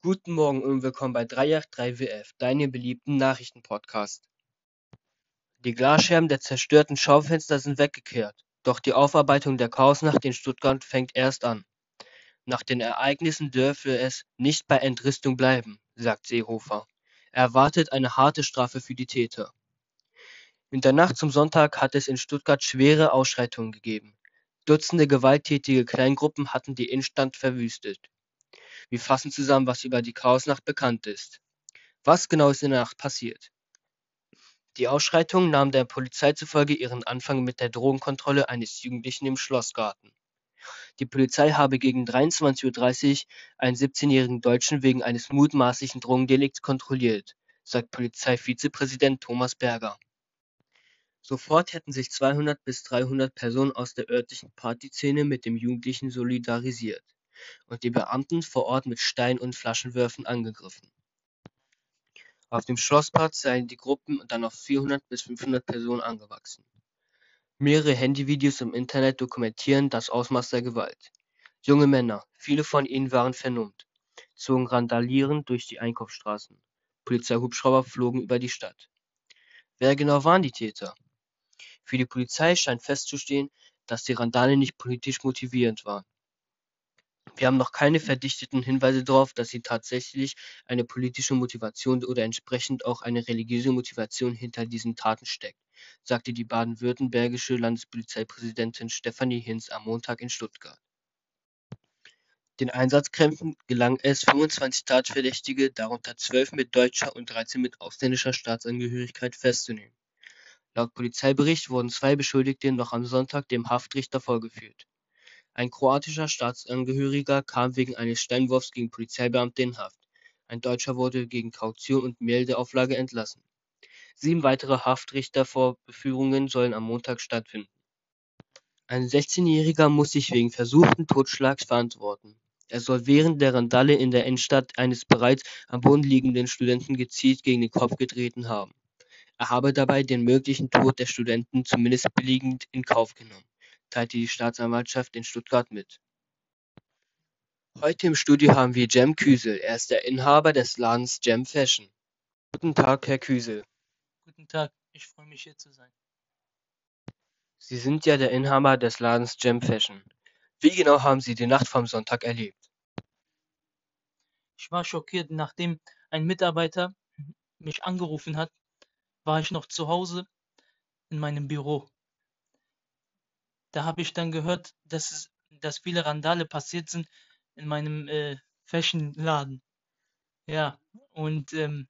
Guten Morgen und willkommen bei 383 WF, deinem beliebten Nachrichtenpodcast. Die Glasscherben der zerstörten Schaufenster sind weggekehrt, doch die Aufarbeitung der Chaosnacht in Stuttgart fängt erst an. Nach den Ereignissen dürfe es nicht bei Entrüstung bleiben, sagt Seehofer. Er erwartet eine harte Strafe für die Täter. In der Nacht zum Sonntag hat es in Stuttgart schwere Ausschreitungen gegeben. Dutzende gewalttätige Kleingruppen hatten die Innenstadt verwüstet. Wir fassen zusammen, was über die Chaosnacht bekannt ist. Was genau ist in der Nacht passiert? Die Ausschreitungen nahmen der Polizei zufolge ihren Anfang mit der Drogenkontrolle eines Jugendlichen im Schlossgarten. Die Polizei habe gegen 23:30 Uhr einen 17-jährigen Deutschen wegen eines mutmaßlichen Drogendelikts kontrolliert, sagt Polizeivizepräsident Thomas Berger. Sofort hätten sich 200 bis 300 Personen aus der örtlichen Partyszene mit dem Jugendlichen solidarisiert und die Beamten vor Ort mit Stein- und Flaschenwürfen angegriffen. Auf dem Schlossplatz seien die Gruppen dann auf 400 bis 500 Personen angewachsen. Mehrere Handyvideos im Internet dokumentieren das Ausmaß der Gewalt. Junge Männer, viele von ihnen waren vernummt, zogen randalierend durch die Einkaufsstraßen. Polizeihubschrauber flogen über die Stadt. Wer genau waren die Täter? Für die Polizei scheint festzustehen, dass die Randale nicht politisch motivierend waren. Wir haben noch keine verdichteten Hinweise darauf, dass sie tatsächlich eine politische Motivation oder entsprechend auch eine religiöse Motivation hinter diesen Taten steckt, sagte die baden-württembergische Landespolizeipräsidentin Stefanie Hinz am Montag in Stuttgart. Den Einsatzkräften gelang es, 25 Tatverdächtige, darunter 12 mit deutscher und 13 mit ausländischer Staatsangehörigkeit, festzunehmen. Laut Polizeibericht wurden zwei Beschuldigte noch am Sonntag dem Haftrichter vorgeführt. Ein kroatischer Staatsangehöriger kam wegen eines Steinwurfs gegen Polizeibeamte in Haft, ein Deutscher wurde gegen Kaution und Meldeauflage entlassen. Sieben weitere Haftrichtervorführungen sollen am Montag stattfinden. Ein 16-Jähriger muss sich wegen versuchten Totschlags verantworten. Er soll während der Randale in der Innenstadt eines bereits am Boden liegenden Studenten gezielt gegen den Kopf getreten haben. Er habe dabei den möglichen Tod der Studenten zumindest billigend in Kauf genommen teilte die Staatsanwaltschaft in Stuttgart mit. Heute im Studio haben wir Cem Küsel. Er ist der Inhaber des Ladens Cem Fashion. Guten Tag, Herr Küsel. Guten Tag, ich freue mich hier zu sein. Sie sind ja der Inhaber des Ladens Cem Fashion. Wie genau haben Sie die Nacht vom Sonntag erlebt? Ich war schockiert, nachdem ein Mitarbeiter mich angerufen hat, war ich noch zu Hause in meinem Büro. Da habe ich dann gehört, dass es dass viele Randale passiert sind in meinem äh, Fashion-Laden. Ja, und ähm,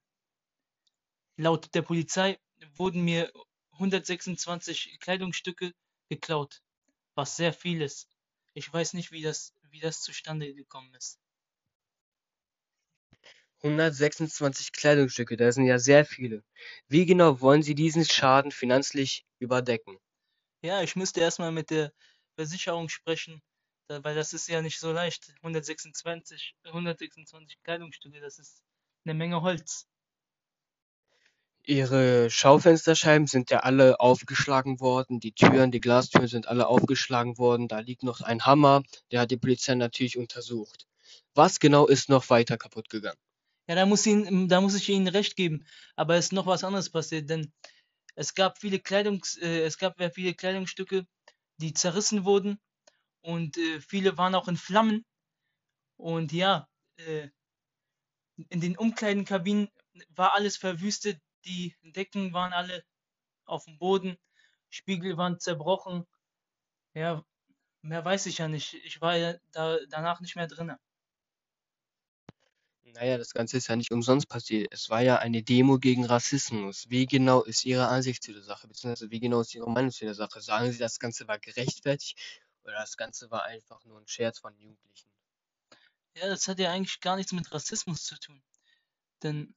laut der Polizei wurden mir 126 Kleidungsstücke geklaut, was sehr viel ist. Ich weiß nicht, wie das, wie das zustande gekommen ist. 126 Kleidungsstücke, das sind ja sehr viele. Wie genau wollen Sie diesen Schaden finanzlich überdecken? Ja, ich müsste erstmal mit der Versicherung sprechen, da, weil das ist ja nicht so leicht. 126, 126 Kleidungsstücke, das ist eine Menge Holz. Ihre Schaufensterscheiben sind ja alle aufgeschlagen worden, die Türen, die Glastüren sind alle aufgeschlagen worden. Da liegt noch ein Hammer, der hat die Polizei natürlich untersucht. Was genau ist noch weiter kaputt gegangen? Ja, da muss, Ihnen, da muss ich Ihnen recht geben. Aber es ist noch was anderes passiert, denn es gab viele Kleidungs, äh, es gab viele Kleidungsstücke, die zerrissen wurden und äh, viele waren auch in Flammen. Und ja, äh, in den Umkleidenkabinen war alles verwüstet, die Decken waren alle auf dem Boden, Spiegel waren zerbrochen. Ja, mehr weiß ich ja nicht. Ich war ja da, danach nicht mehr drin. Naja, das Ganze ist ja nicht umsonst passiert. Es war ja eine Demo gegen Rassismus. Wie genau ist Ihre Ansicht zu der Sache, beziehungsweise wie genau ist Ihre Meinung zu der Sache? Sagen Sie, das Ganze war gerechtfertigt oder das Ganze war einfach nur ein Scherz von Jugendlichen? Ja, das hat ja eigentlich gar nichts mit Rassismus zu tun. Denn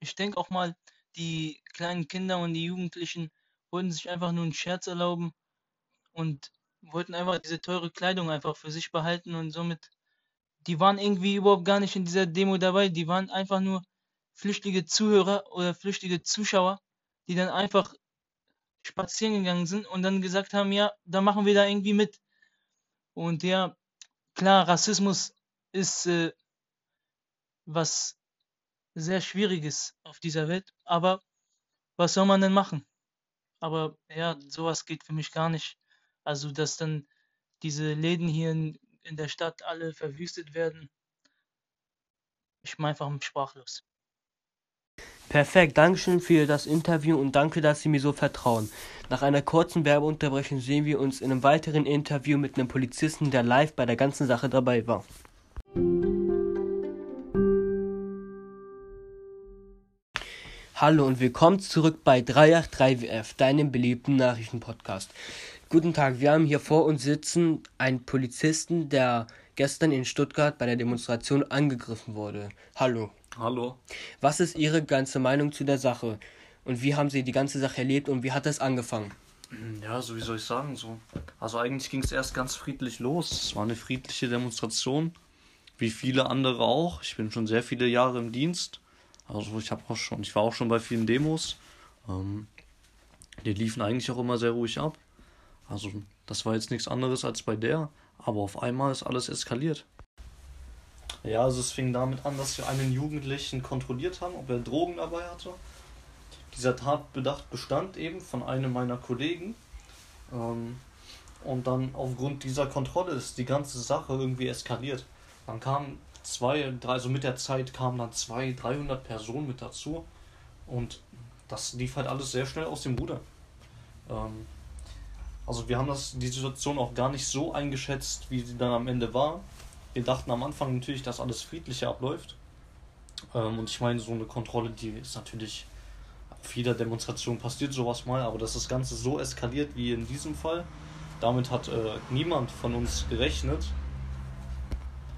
ich denke auch mal, die kleinen Kinder und die Jugendlichen wollten sich einfach nur einen Scherz erlauben und wollten einfach diese teure Kleidung einfach für sich behalten und somit die waren irgendwie überhaupt gar nicht in dieser Demo dabei. Die waren einfach nur flüchtige Zuhörer oder flüchtige Zuschauer, die dann einfach spazieren gegangen sind und dann gesagt haben, ja, da machen wir da irgendwie mit. Und ja, klar, Rassismus ist äh, was sehr Schwieriges auf dieser Welt, aber was soll man denn machen? Aber ja, sowas geht für mich gar nicht. Also, dass dann diese Läden hier in, in der Stadt alle verwüstet werden, ich bin einfach sprachlos. Perfekt, Dankeschön für das Interview und danke, dass Sie mir so vertrauen. Nach einer kurzen Werbeunterbrechung sehen wir uns in einem weiteren Interview mit einem Polizisten, der live bei der ganzen Sache dabei war. Hallo und willkommen zurück bei 383WF, deinem beliebten Nachrichtenpodcast. Guten Tag, wir haben hier vor uns sitzen einen Polizisten, der gestern in Stuttgart bei der Demonstration angegriffen wurde. Hallo. Hallo. Was ist Ihre ganze Meinung zu der Sache? Und wie haben Sie die ganze Sache erlebt und wie hat es angefangen? Ja, so wie soll ich sagen, so. Also eigentlich ging es erst ganz friedlich los. Es war eine friedliche Demonstration, wie viele andere auch. Ich bin schon sehr viele Jahre im Dienst. Also ich habe auch schon, ich war auch schon bei vielen Demos. Ähm, die liefen eigentlich auch immer sehr ruhig ab. Also das war jetzt nichts anderes als bei der. Aber auf einmal ist alles eskaliert. Ja, also es fing damit an, dass wir einen Jugendlichen kontrolliert haben, ob er Drogen dabei hatte. Dieser Tatbedacht bestand eben von einem meiner Kollegen. Ähm, und dann aufgrund dieser Kontrolle ist die ganze Sache irgendwie eskaliert. Dann kamen zwei, drei, also mit der Zeit kamen dann zwei, 300 Personen mit dazu und das lief halt alles sehr schnell aus dem Ruder. Ähm, also wir haben das, die Situation auch gar nicht so eingeschätzt, wie sie dann am Ende war. Wir dachten am Anfang natürlich, dass alles friedlicher abläuft. Ähm, und ich meine, so eine Kontrolle, die ist natürlich auf jeder Demonstration passiert sowas mal, aber dass das Ganze so eskaliert wie in diesem Fall, damit hat äh, niemand von uns gerechnet.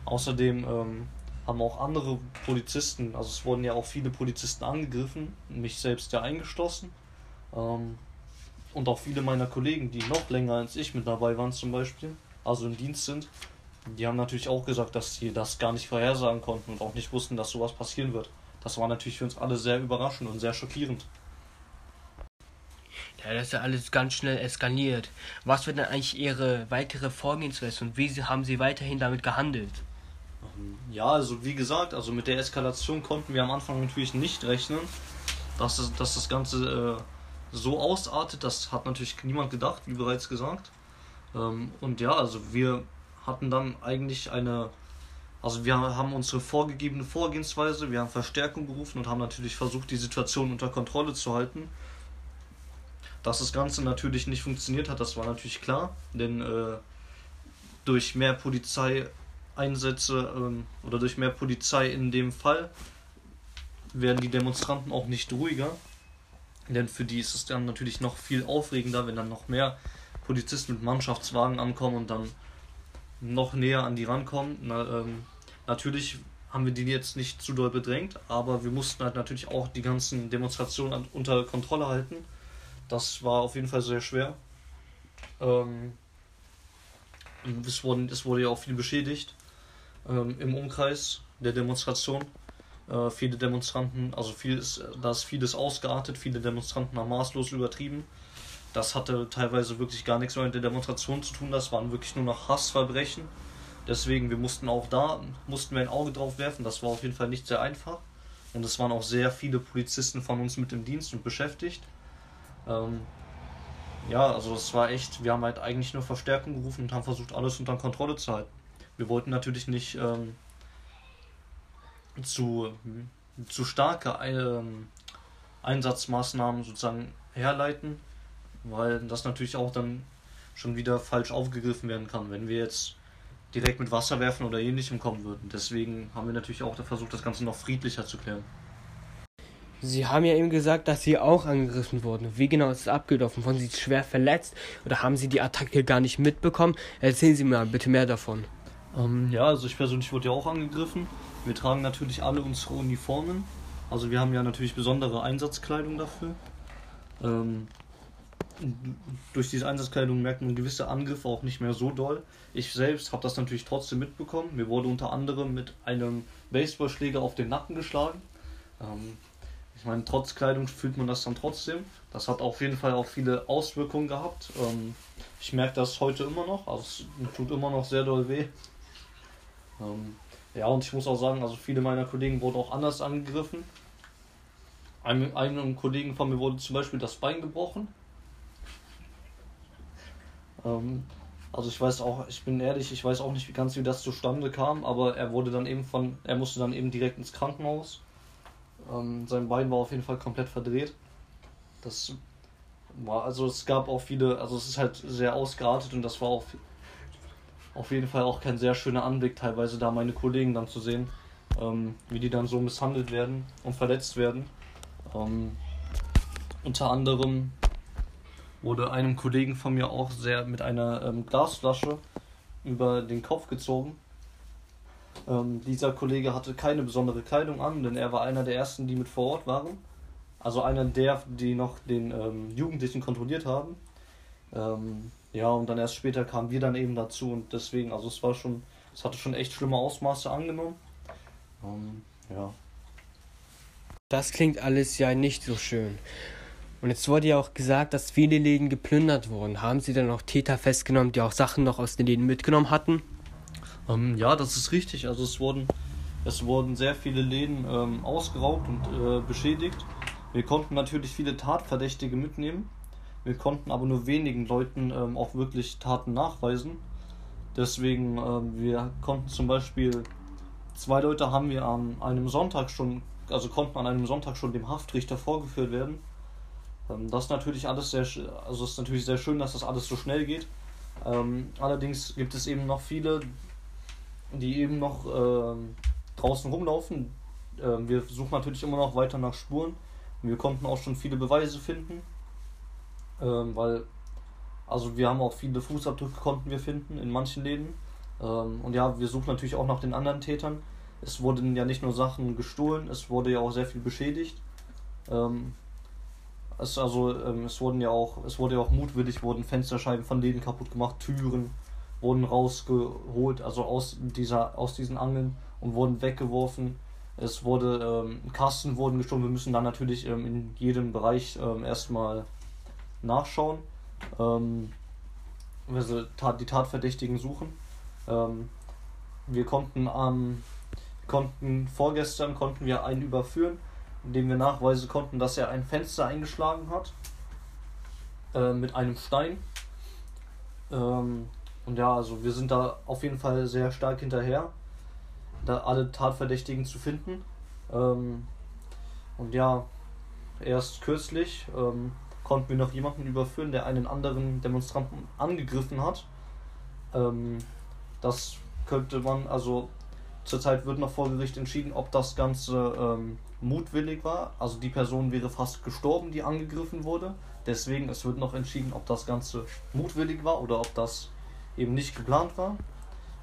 Außerdem ähm, haben auch andere Polizisten, also es wurden ja auch viele Polizisten angegriffen, mich selbst ja eingeschlossen. Ähm, und auch viele meiner Kollegen, die noch länger als ich mit dabei waren zum Beispiel, also im Dienst sind, die haben natürlich auch gesagt, dass sie das gar nicht vorhersagen konnten und auch nicht wussten, dass sowas passieren wird. Das war natürlich für uns alle sehr überraschend und sehr schockierend. Ja, das ist ja alles ganz schnell eskaliert. Was wird denn eigentlich Ihre weitere Vorgehensweise und wie haben Sie weiterhin damit gehandelt? Ähm, ja, also wie gesagt, also mit der Eskalation konnten wir am Anfang natürlich nicht rechnen, dass das, dass das Ganze äh, so ausartet. Das hat natürlich niemand gedacht, wie bereits gesagt. Ähm, und ja, also wir hatten dann eigentlich eine, also wir haben unsere vorgegebene Vorgehensweise, wir haben Verstärkung gerufen und haben natürlich versucht, die Situation unter Kontrolle zu halten. Dass das Ganze natürlich nicht funktioniert hat, das war natürlich klar, denn äh, durch mehr Polizei Einsätze ähm, oder durch mehr Polizei in dem Fall werden die Demonstranten auch nicht ruhiger. Denn für die ist es dann natürlich noch viel aufregender, wenn dann noch mehr Polizisten mit Mannschaftswagen ankommen und dann noch näher an die rankommen. Na, ähm, natürlich haben wir die jetzt nicht zu doll bedrängt, aber wir mussten halt natürlich auch die ganzen Demonstrationen unter Kontrolle halten. Das war auf jeden Fall sehr schwer. Ähm, es, wurden, es wurde ja auch viel beschädigt ähm, im Umkreis der Demonstration. Äh, viele Demonstranten, also viel ist, da ist vieles ausgeartet, viele Demonstranten haben maßlos übertrieben. Das hatte teilweise wirklich gar nichts mehr mit der Demonstration zu tun, das waren wirklich nur noch Hassverbrechen. Deswegen, wir mussten auch da, mussten wir ein Auge drauf werfen, das war auf jeden Fall nicht sehr einfach. Und es waren auch sehr viele Polizisten von uns mit im Dienst und beschäftigt. Ähm, ja, also es war echt, wir haben halt eigentlich nur Verstärkung gerufen und haben versucht, alles unter Kontrolle zu halten. Wir wollten natürlich nicht ähm, zu, zu starke ähm, Einsatzmaßnahmen sozusagen herleiten, weil das natürlich auch dann schon wieder falsch aufgegriffen werden kann, wenn wir jetzt direkt mit Wasser werfen oder ähnlichem kommen würden. Deswegen haben wir natürlich auch versucht, das Ganze noch friedlicher zu klären. Sie haben ja eben gesagt, dass Sie auch angegriffen wurden. Wie genau ist es abgelaufen? Wurden Sie schwer verletzt oder haben Sie die Attacke gar nicht mitbekommen? Erzählen Sie mir bitte mehr davon. Ähm, ja, also ich persönlich wurde ja auch angegriffen. Wir tragen natürlich alle unsere Uniformen. Also wir haben ja natürlich besondere Einsatzkleidung dafür. Ähm, durch diese Einsatzkleidung merkt man gewisse Angriffe auch nicht mehr so doll. Ich selbst habe das natürlich trotzdem mitbekommen. Mir wurde unter anderem mit einem Baseballschläger auf den Nacken geschlagen. Ähm, ich meine, trotz Kleidung fühlt man das dann trotzdem. Das hat auf jeden Fall auch viele Auswirkungen gehabt. Ähm, ich merke das heute immer noch, also es tut immer noch sehr doll weh. Ähm, ja, und ich muss auch sagen, also viele meiner Kollegen wurden auch anders angegriffen. Einem, einem Kollegen von mir wurde zum Beispiel das Bein gebrochen. Ähm, also ich weiß auch, ich bin ehrlich, ich weiß auch nicht ganz, wie das zustande kam, aber er wurde dann eben von, er musste dann eben direkt ins Krankenhaus. Ähm, sein Bein war auf jeden Fall komplett verdreht. Das war, also es gab auch viele, also es ist halt sehr ausgeartet und das war auch auf jeden Fall auch kein sehr schöner Anblick, teilweise da meine Kollegen dann zu sehen, ähm, wie die dann so misshandelt werden und verletzt werden. Ähm, unter anderem wurde einem Kollegen von mir auch sehr mit einer ähm, Glasflasche über den Kopf gezogen. Ähm, dieser Kollege hatte keine besondere Kleidung an, denn er war einer der ersten, die mit vor Ort waren. Also einer der, die noch den ähm, Jugendlichen kontrolliert haben. Ähm, ja, und dann erst später kamen wir dann eben dazu und deswegen, also es war schon, es hatte schon echt schlimme Ausmaße angenommen. Ähm, ja. Das klingt alles ja nicht so schön. Und jetzt wurde ja auch gesagt, dass viele Läden geplündert wurden. Haben Sie dann auch Täter festgenommen, die auch Sachen noch aus den Läden mitgenommen hatten? Ähm, ja, das ist richtig. Also es wurden, es wurden sehr viele Läden ähm, ausgeraubt und äh, beschädigt. Wir konnten natürlich viele Tatverdächtige mitnehmen. Wir konnten aber nur wenigen Leuten ähm, auch wirklich Taten nachweisen. Deswegen, ähm, wir konnten zum Beispiel, zwei Leute haben wir an einem Sonntag schon, also konnten an einem Sonntag schon dem Haftrichter vorgeführt werden. Ähm, das ist natürlich alles sehr, also ist natürlich sehr schön, dass das alles so schnell geht. Ähm, allerdings gibt es eben noch viele, die eben noch ähm, draußen rumlaufen. Ähm, wir suchen natürlich immer noch weiter nach Spuren. Wir konnten auch schon viele Beweise finden, ähm, weil also wir haben auch viele Fußabdrücke konnten wir finden in manchen Läden. Ähm, und ja, wir suchen natürlich auch nach den anderen Tätern. Es wurden ja nicht nur Sachen gestohlen, es wurde ja auch sehr viel beschädigt. Ähm, es, also, ähm, es wurden ja auch, es wurde ja auch mutwillig, wurden Fensterscheiben von Läden kaputt gemacht, Türen wurden rausgeholt, also aus dieser, aus diesen Angeln und wurden weggeworfen. Es wurde, ähm, Kasten wurden gestohlen. Wir müssen dann natürlich ähm, in jedem Bereich ähm, erstmal nachschauen. Ähm, also die Tatverdächtigen suchen. Ähm, wir konnten am konnten vorgestern konnten wir einen überführen indem wir nachweisen konnten, dass er ein Fenster eingeschlagen hat äh, mit einem Stein. Ähm, und ja, also wir sind da auf jeden Fall sehr stark hinterher, da alle Tatverdächtigen zu finden. Ähm, und ja, erst kürzlich ähm, konnten wir noch jemanden überführen, der einen anderen Demonstranten angegriffen hat. Ähm, das könnte man, also zurzeit wird noch vor Gericht entschieden, ob das Ganze ähm, mutwillig war. Also die Person wäre fast gestorben, die angegriffen wurde. Deswegen, es wird noch entschieden, ob das Ganze mutwillig war oder ob das eben nicht geplant war.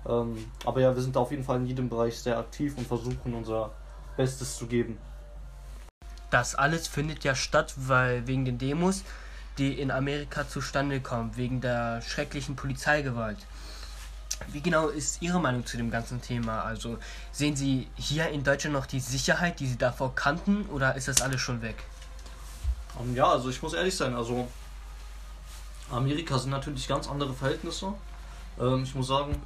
Ähm, aber ja, wir sind auf jeden Fall in jedem Bereich sehr aktiv und versuchen unser Bestes zu geben. Das alles findet ja statt, weil wegen den Demos, die in Amerika zustande kommen, wegen der schrecklichen Polizeigewalt. Wie genau ist Ihre Meinung zu dem ganzen Thema? Also sehen Sie hier in Deutschland noch die Sicherheit, die Sie davor kannten, oder ist das alles schon weg? Ähm, ja, also ich muss ehrlich sein, also Amerika sind natürlich ganz andere Verhältnisse. Ähm, ich muss sagen,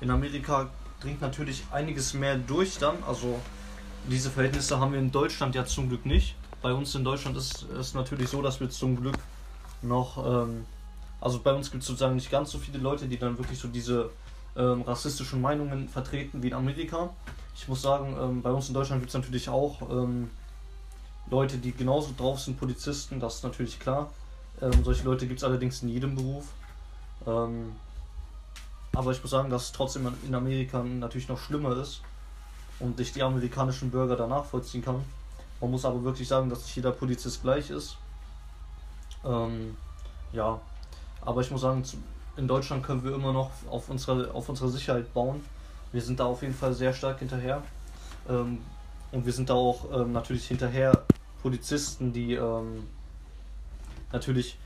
in Amerika dringt natürlich einiges mehr durch dann. Also diese Verhältnisse haben wir in Deutschland ja zum Glück nicht. Bei uns in Deutschland ist es natürlich so, dass wir zum Glück noch, ähm, also bei uns gibt es sozusagen nicht ganz so viele Leute, die dann wirklich so diese ähm, rassistischen Meinungen vertreten wie in Amerika. Ich muss sagen, ähm, bei uns in Deutschland gibt es natürlich auch ähm, Leute, die genauso drauf sind, Polizisten, das ist natürlich klar. Ähm, solche Leute gibt es allerdings in jedem Beruf. Ähm, aber ich muss sagen, dass es trotzdem in Amerika natürlich noch schlimmer ist und ich die amerikanischen Bürger da nachvollziehen kann. Man muss aber wirklich sagen, dass nicht jeder Polizist gleich ist. Ähm, ja, aber ich muss sagen, in Deutschland können wir immer noch auf unsere, auf unsere Sicherheit bauen. Wir sind da auf jeden Fall sehr stark hinterher. Ähm, und wir sind da auch ähm, natürlich hinterher Polizisten, die ähm, natürlich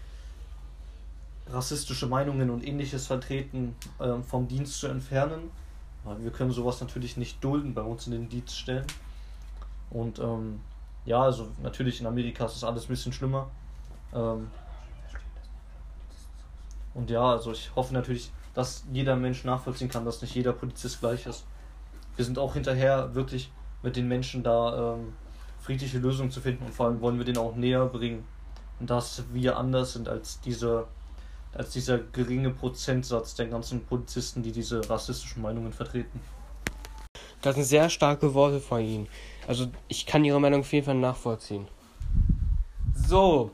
rassistische Meinungen und ähnliches vertreten, ähm, vom Dienst zu entfernen. Wir können sowas natürlich nicht dulden bei uns in den Dienststellen. Und ähm, ja, also natürlich in Amerika ist das alles ein bisschen schlimmer. Ähm, und ja, also ich hoffe natürlich, dass jeder Mensch nachvollziehen kann, dass nicht jeder Polizist gleich ist. Wir sind auch hinterher wirklich mit den Menschen da ähm, friedliche Lösungen zu finden und vor allem wollen wir denen auch näher bringen, dass wir anders sind als diese als dieser geringe Prozentsatz der ganzen Polizisten, die diese rassistischen Meinungen vertreten. Das sind sehr starke Worte von Ihnen. Also ich kann Ihre Meinung auf jeden Fall nachvollziehen. So,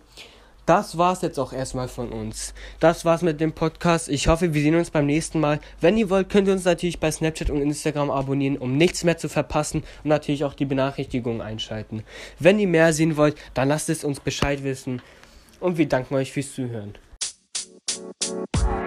das war's jetzt auch erstmal von uns. Das war's mit dem Podcast. Ich hoffe, wir sehen uns beim nächsten Mal. Wenn ihr wollt, könnt ihr uns natürlich bei Snapchat und Instagram abonnieren, um nichts mehr zu verpassen und natürlich auch die Benachrichtigungen einschalten. Wenn ihr mehr sehen wollt, dann lasst es uns Bescheid wissen und wir danken euch fürs Zuhören. Bye.